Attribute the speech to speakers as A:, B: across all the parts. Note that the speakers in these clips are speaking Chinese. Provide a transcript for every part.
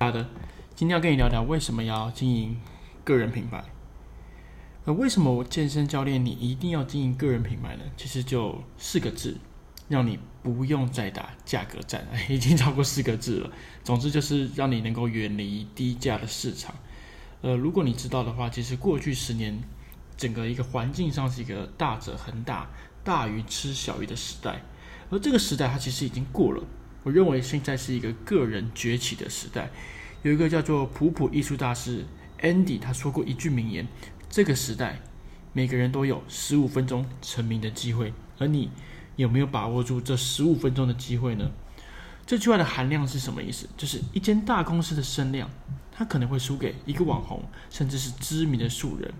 A: 好的，今天要跟你聊聊为什么要经营个人品牌。呃，为什么我健身教练你一定要经营个人品牌呢？其实就四个字，让你不用再打价格战，已经超过四个字了。总之就是让你能够远离低价的市场。呃，如果你知道的话，其实过去十年整个一个环境上是一个大者恒大、大鱼吃小鱼的时代，而这个时代它其实已经过了。我认为现在是一个个人崛起的时代。有一个叫做普普艺术大师 Andy，他说过一句名言：“这个时代，每个人都有十五分钟成名的机会，而你有没有把握住这十五分钟的机会呢？”这句话的含量是什么意思？就是一间大公司的声量，它可能会输给一个网红，甚至是知名的素人。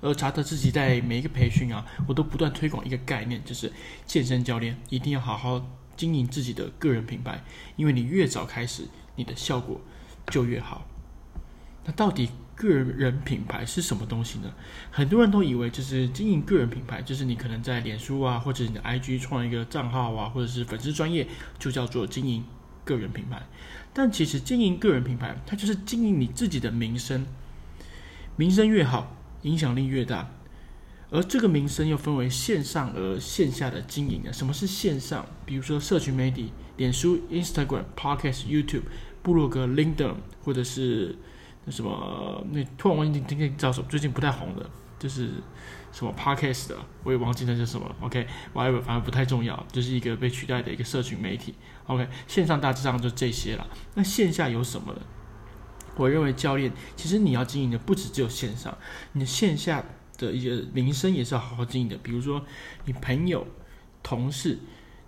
A: 而查德自己在每一个培训啊，我都不断推广一个概念，就是健身教练一定要好好。经营自己的个人品牌，因为你越早开始，你的效果就越好。那到底个人品牌是什么东西呢？很多人都以为就是经营个人品牌，就是你可能在脸书啊，或者你的 IG 创一个账号啊，或者是粉丝专业，就叫做经营个人品牌。但其实经营个人品牌，它就是经营你自己的名声，名声越好，影响力越大。而这个名声又分为线上和线下的经营啊。什么是线上？比如说社群媒体，脸书、Instagram、Podcast、YouTube、部落格、LinkedIn，或者是那什么那突然忘记今天叫什么，最近不太红的，就是什么 Podcast 的，我也忘记那是什么了。OK，whatever，反正不太重要，就是一个被取代的一个社群媒体。OK，线上大致上就这些了。那线下有什么呢？我认为教练其实你要经营的不止只有线上，你的线下。的一些名声也是要好好经营的，比如说你朋友、同事、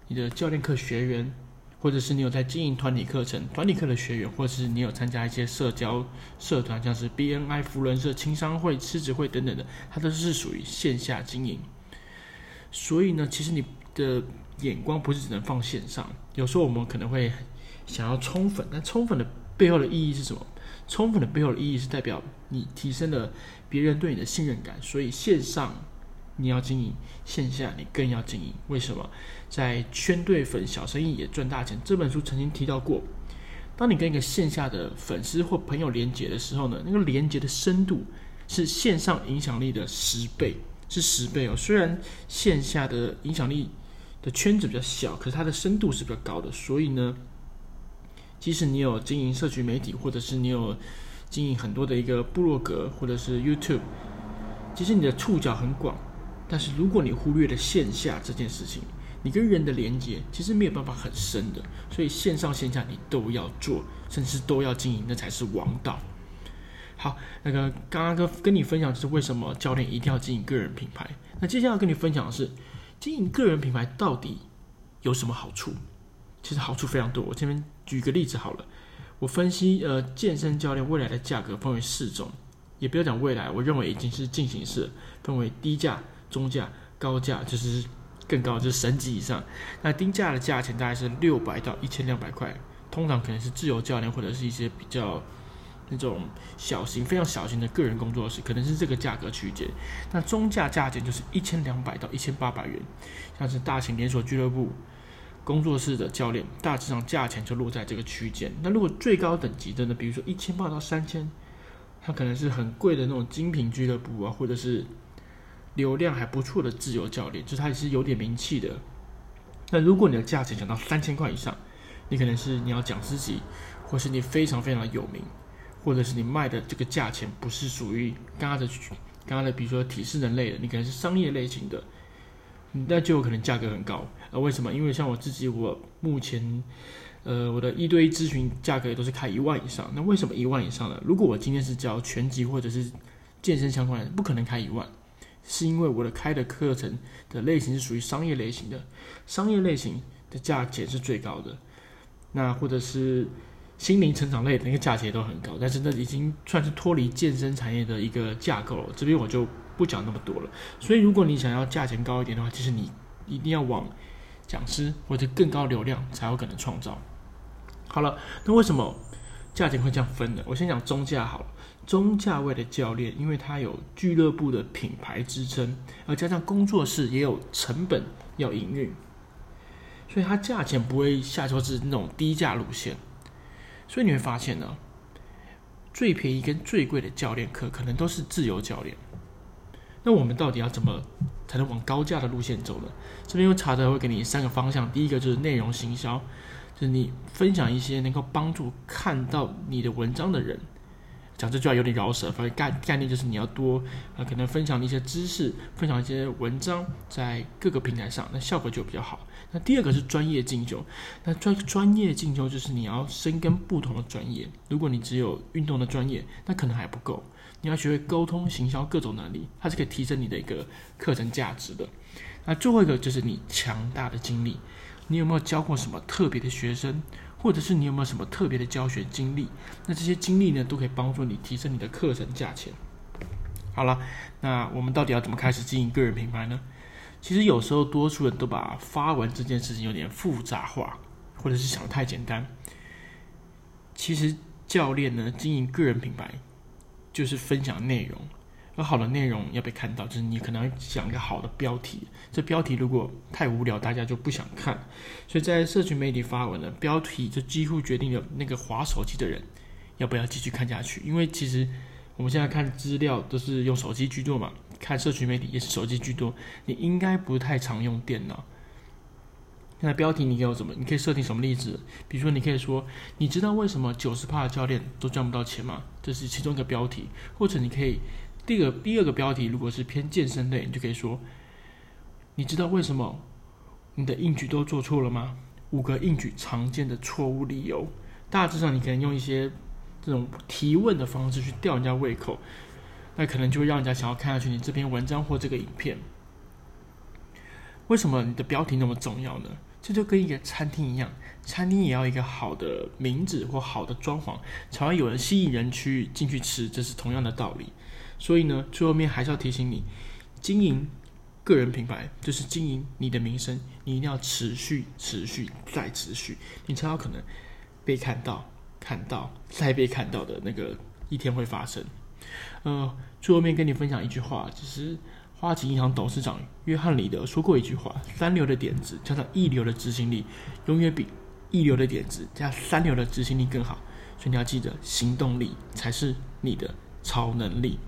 A: 你的教练课学员，或者是你有在经营团体课程、团体课的学员，或者是你有参加一些社交社团，像是 BNI 扶轮社、青商会、狮子会等等的，它都是属于线下经营。所以呢，其实你的眼光不是只能放线上，有时候我们可能会想要冲粉，但冲粉的背后的意义是什么？充分的背后的意义是代表你提升了别人对你的信任感，所以线上你要经营，线下你更要经营。为什么？在《圈对粉，小生意也赚大钱》这本书曾经提到过，当你跟一个线下的粉丝或朋友连接的时候呢，那个连接的深度是线上影响力的十倍，是十倍哦。虽然线下的影响力的圈子比较小，可是它的深度是比较高的，所以呢。即使你有经营社群媒体，或者是你有经营很多的一个部落格，或者是 YouTube，其实你的触角很广，但是如果你忽略了线下这件事情，你跟人的连接其实没有办法很深的。所以线上线下你都要做，甚至都要经营，那才是王道。好，那个刚刚跟跟你分享就是为什么教练一定要经营个人品牌。那接下来要跟你分享的是，经营个人品牌到底有什么好处？其实好处非常多。我这边举个例子好了，我分析呃健身教练未来的价格分为四种，也不要讲未来，我认为已经是进行式，分为低价、中价、高价，就是更高，就是神级以上。那低价的价钱大概是六百到一千两百块，通常可能是自由教练或者是一些比较那种小型、非常小型的个人工作室，可能是这个价格区间。那中价价钱就是一千两百到一千八百元，像是大型连锁俱乐部。工作室的教练大致上价钱就落在这个区间。那如果最高等级的呢？比如说一千八到三千，它可能是很贵的那种精品俱乐部啊，或者是流量还不错的自由教练，就是它也是有点名气的。那如果你的价钱讲到三千块以上，你可能是你要讲自己，或是你非常非常有名，或者是你卖的这个价钱不是属于刚刚的刚刚的，比如说体适能类的，你可能是商业类型的。那就有可能价格很高，呃，为什么？因为像我自己，我目前，呃，我的一对一咨询价格也都是开一万以上。那为什么一万以上呢？如果我今天是教拳击或者是健身相关的，不可能开一万，是因为我的开的课程的类型是属于商业类型的，商业类型的价钱是最高的。那或者是心灵成长类的那个价钱都很高，但是那已经算是脱离健身产业的一个架构了。这边我就。不讲那么多了，所以如果你想要价钱高一点的话，其实你一定要往讲师或者更高流量才有可能创造。好了，那为什么价钱会这样分呢？我先讲中价好了，中价位的教练，因为他有俱乐部的品牌支撑，而加上工作室也有成本要营运，所以他价钱不会下修至那种低价路线。所以你会发现呢，最便宜跟最贵的教练课可能都是自由教练。那我们到底要怎么才能往高价的路线走呢？这边有查德会给你三个方向，第一个就是内容行销，就是你分享一些能够帮助看到你的文章的人。讲这句话有点绕舌，反正概概念就是你要多啊，可能分享一些知识，分享一些文章在各个平台上，那效果就比较好。那第二个是专业进修，那专专业进修就是你要深耕不同的专业。如果你只有运动的专业，那可能还不够，你要学会沟通、行销各种能力，它是可以提升你的一个课程价值的。那最后一个就是你强大的经历，你有没有教过什么特别的学生？或者是你有没有什么特别的教学经历？那这些经历呢，都可以帮助你提升你的课程价钱。好了，那我们到底要怎么开始经营个人品牌呢？其实有时候多数人都把发文这件事情有点复杂化，或者是想得太简单。其实教练呢，经营个人品牌就是分享内容。有好的内容要被看到，就是你可能要讲一个好的标题。这标题如果太无聊，大家就不想看。所以在社群媒体发文的标题，就几乎决定了那个划手机的人要不要继续看下去。因为其实我们现在看资料都是用手机居多嘛，看社群媒体也是手机居多。你应该不太常用电脑。那标题你给我怎么？你可以设定什么例子？比如说，你可以说，你知道为什么九十趴的教练都赚不到钱吗？这是其中一个标题。或者你可以。第二个第二个标题，如果是偏健身类，你就可以说：你知道为什么你的硬举都做错了吗？五个硬举常见的错误理由。大致上，你可能用一些这种提问的方式去吊人家胃口，那可能就会让人家想要看下去你这篇文章或这个影片。为什么你的标题那么重要呢？这就跟一个餐厅一样，餐厅也要一个好的名字或好的装潢，才会有人吸引人去进去吃，这是同样的道理。所以呢，最后面还是要提醒你，经营个人品牌就是经营你的名声，你一定要持续、持续再持续，你才有可能被看到、看到再被看到的那个一天会发生。呃，最后面跟你分享一句话，就是花旗银行董事长约翰里德说过一句话：三流的点子加上一流的执行力，永远比一流的点子加三流的执行力更好。所以你要记得，行动力才是你的超能力。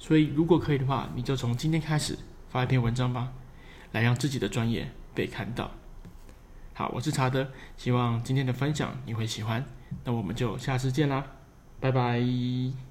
A: 所以，如果可以的话，你就从今天开始发一篇文章吧，来让自己的专业被看到。好，我是查德，希望今天的分享你会喜欢。那我们就下次见啦，拜拜。